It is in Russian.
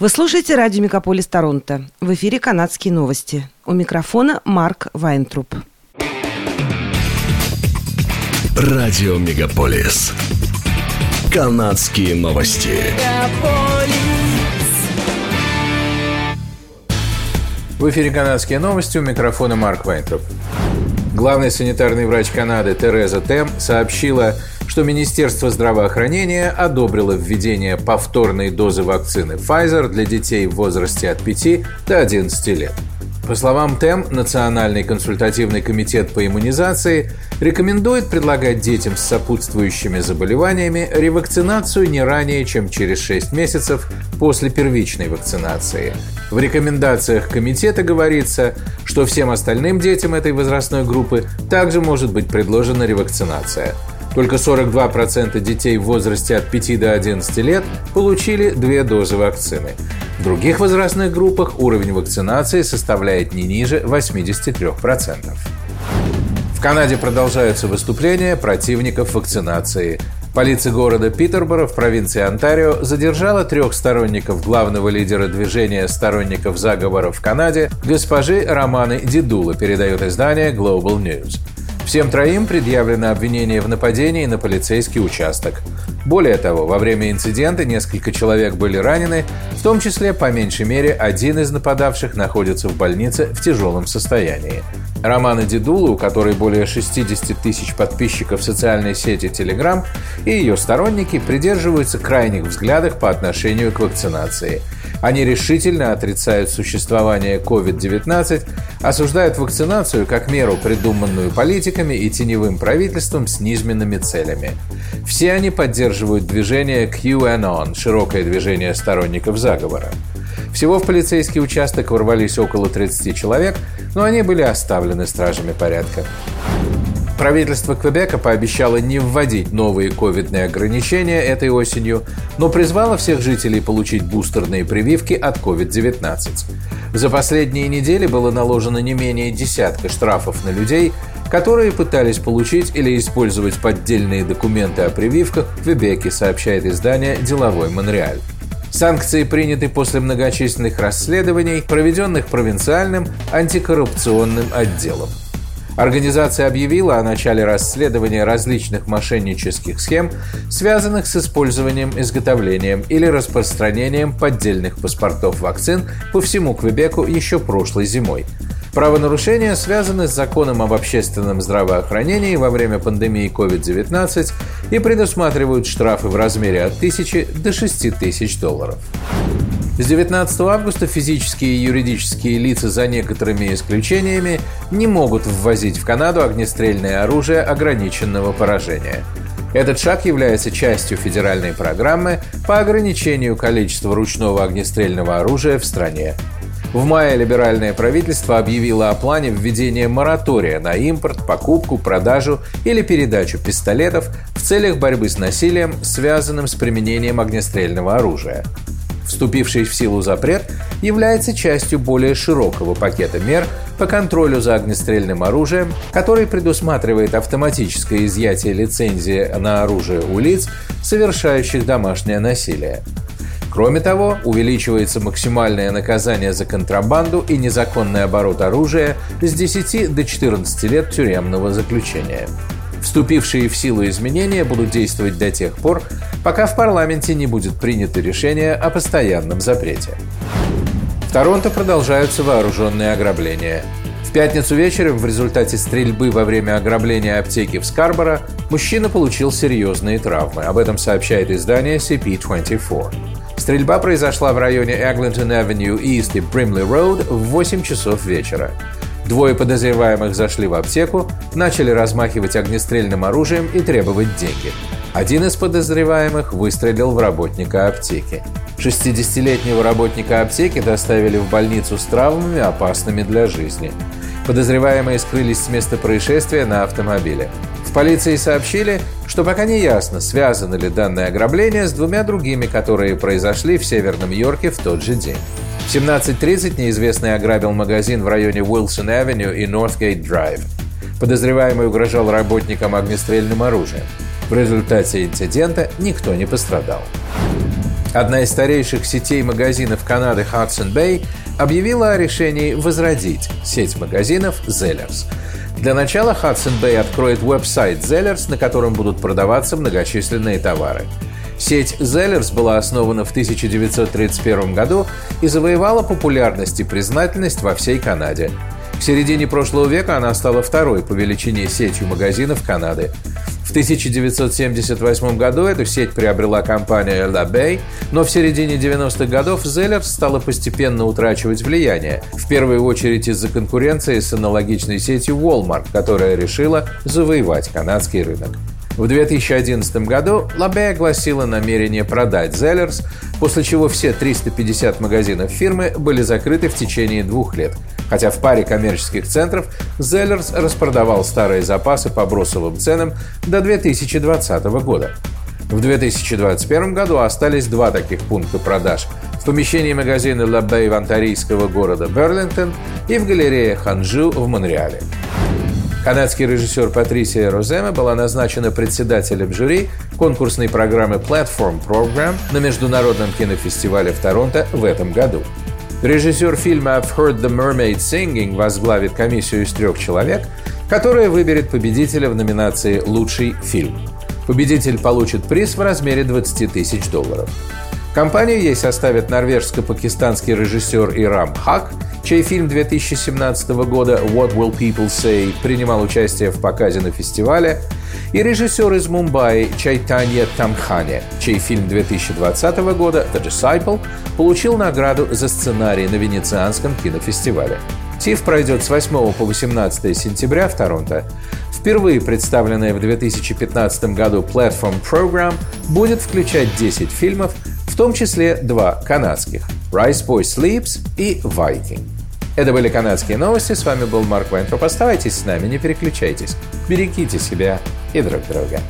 Вы слушаете радио «Мегаполис Торонто». В эфире «Канадские новости». У микрофона Марк Вайнтруп. Радио «Мегаполис». «Канадские новости». В эфире «Канадские новости» у микрофона Марк Вайнтруп. Главный санитарный врач Канады Тереза Тем сообщила, что Министерство здравоохранения одобрило введение повторной дозы вакцины Pfizer для детей в возрасте от 5 до 11 лет. По словам ТЭМ, Национальный консультативный комитет по иммунизации рекомендует предлагать детям с сопутствующими заболеваниями ревакцинацию не ранее, чем через 6 месяцев после первичной вакцинации. В рекомендациях комитета говорится, что всем остальным детям этой возрастной группы также может быть предложена ревакцинация – только 42% детей в возрасте от 5 до 11 лет получили две дозы вакцины. В других возрастных группах уровень вакцинации составляет не ниже 83%. В Канаде продолжаются выступления противников вакцинации. Полиция города Питерборо в провинции Онтарио задержала трех сторонников главного лидера движения сторонников заговора в Канаде госпожи Романы Дедула, передает издание Global News. Всем троим предъявлено обвинение в нападении на полицейский участок. Более того, во время инцидента несколько человек были ранены, в том числе, по меньшей мере, один из нападавших находится в больнице в тяжелом состоянии. Романа Дедула, у которой более 60 тысяч подписчиков в социальной сети Telegram, и ее сторонники придерживаются крайних взглядов по отношению к вакцинации – они решительно отрицают существование COVID-19, осуждают вакцинацию как меру, придуманную политиками и теневым правительством с низменными целями. Все они поддерживают движение QAnon, широкое движение сторонников заговора. Всего в полицейский участок ворвались около 30 человек, но они были оставлены стражами порядка. Правительство Квебека пообещало не вводить новые ковидные ограничения этой осенью, но призвало всех жителей получить бустерные прививки от COVID-19. За последние недели было наложено не менее десятка штрафов на людей, которые пытались получить или использовать поддельные документы о прививках в Квебеке, сообщает издание «Деловой Монреаль». Санкции приняты после многочисленных расследований, проведенных провинциальным антикоррупционным отделом. Организация объявила о начале расследования различных мошеннических схем, связанных с использованием, изготовлением или распространением поддельных паспортов вакцин по всему Квебеку еще прошлой зимой. Правонарушения связаны с законом об общественном здравоохранении во время пандемии COVID-19 и предусматривают штрафы в размере от 1000 до 6000 долларов. С 19 августа физические и юридические лица за некоторыми исключениями не могут ввозить в Канаду огнестрельное оружие ограниченного поражения. Этот шаг является частью федеральной программы по ограничению количества ручного огнестрельного оружия в стране. В мае либеральное правительство объявило о плане введения моратория на импорт, покупку, продажу или передачу пистолетов в целях борьбы с насилием, связанным с применением огнестрельного оружия. Вступивший в силу запрет является частью более широкого пакета мер по контролю за огнестрельным оружием, который предусматривает автоматическое изъятие лицензии на оружие у лиц, совершающих домашнее насилие. Кроме того, увеличивается максимальное наказание за контрабанду и незаконный оборот оружия с 10 до 14 лет тюремного заключения. Вступившие в силу изменения будут действовать до тех пор, пока в парламенте не будет принято решение о постоянном запрете. В Торонто продолжаются вооруженные ограбления. В пятницу вечером в результате стрельбы во время ограбления аптеки в Скарборо мужчина получил серьезные травмы. Об этом сообщает издание CP24. Стрельба произошла в районе Эглинтон Авеню East и Бримли Роуд в 8 часов вечера. Двое подозреваемых зашли в аптеку, начали размахивать огнестрельным оружием и требовать деньги. Один из подозреваемых выстрелил в работника аптеки. 60-летнего работника аптеки доставили в больницу с травмами, опасными для жизни. Подозреваемые скрылись с места происшествия на автомобиле. В полиции сообщили, что пока не ясно, связано ли данное ограбление с двумя другими, которые произошли в Северном Йорке в тот же день. В 17.30 неизвестный ограбил магазин в районе Уилсон-авеню и Нортгейт-драйв. Подозреваемый угрожал работникам огнестрельным оружием. В результате инцидента никто не пострадал. Одна из старейших сетей магазинов Канады Hudson Bay объявила о решении возродить сеть магазинов Zellers. Для начала Hudson Bay откроет веб-сайт Zellers, на котором будут продаваться многочисленные товары. Сеть Zellers была основана в 1931 году и завоевала популярность и признательность во всей Канаде. В середине прошлого века она стала второй по величине сетью магазинов Канады. В 1978 году эту сеть приобрела компания La Bay, но в середине 90-х годов Zellers стала постепенно утрачивать влияние, в первую очередь из-за конкуренции с аналогичной сетью Walmart, которая решила завоевать канадский рынок. В 2011 году Лабе огласила намерение продать Zellers, после чего все 350 магазинов фирмы были закрыты в течение двух лет, хотя в паре коммерческих центров Zellers распродавал старые запасы по бросовым ценам до 2020 года. В 2021 году остались два таких пункта продаж в помещении магазина Лабей онтарийского города Берлингтон и в галерее Ханжу в Монреале. Канадский режиссер Патрисия Розема была назначена председателем жюри конкурсной программы Platform Program на Международном кинофестивале в Торонто в этом году. Режиссер фильма «I've Heard the Mermaid Singing» возглавит комиссию из трех человек, которая выберет победителя в номинации «Лучший фильм». Победитель получит приз в размере 20 тысяч долларов. Компанию ей составят норвежско-пакистанский режиссер Ирам Хак – чей фильм 2017 года «What Will People Say» принимал участие в показе на фестивале, и режиссер из Мумбаи Чайтанья Тамхане, чей фильм 2020 года «The Disciple» получил награду за сценарий на Венецианском кинофестивале. ТИФ пройдет с 8 по 18 сентября в Торонто. Впервые представленная в 2015 году Platform Program будет включать 10 фильмов, в том числе два канадских – Rice Boy Sleeps и Viking. Это были канадские новости. С вами был Марк Вайнтроп. Оставайтесь с нами, не переключайтесь. Берегите себя и друг друга.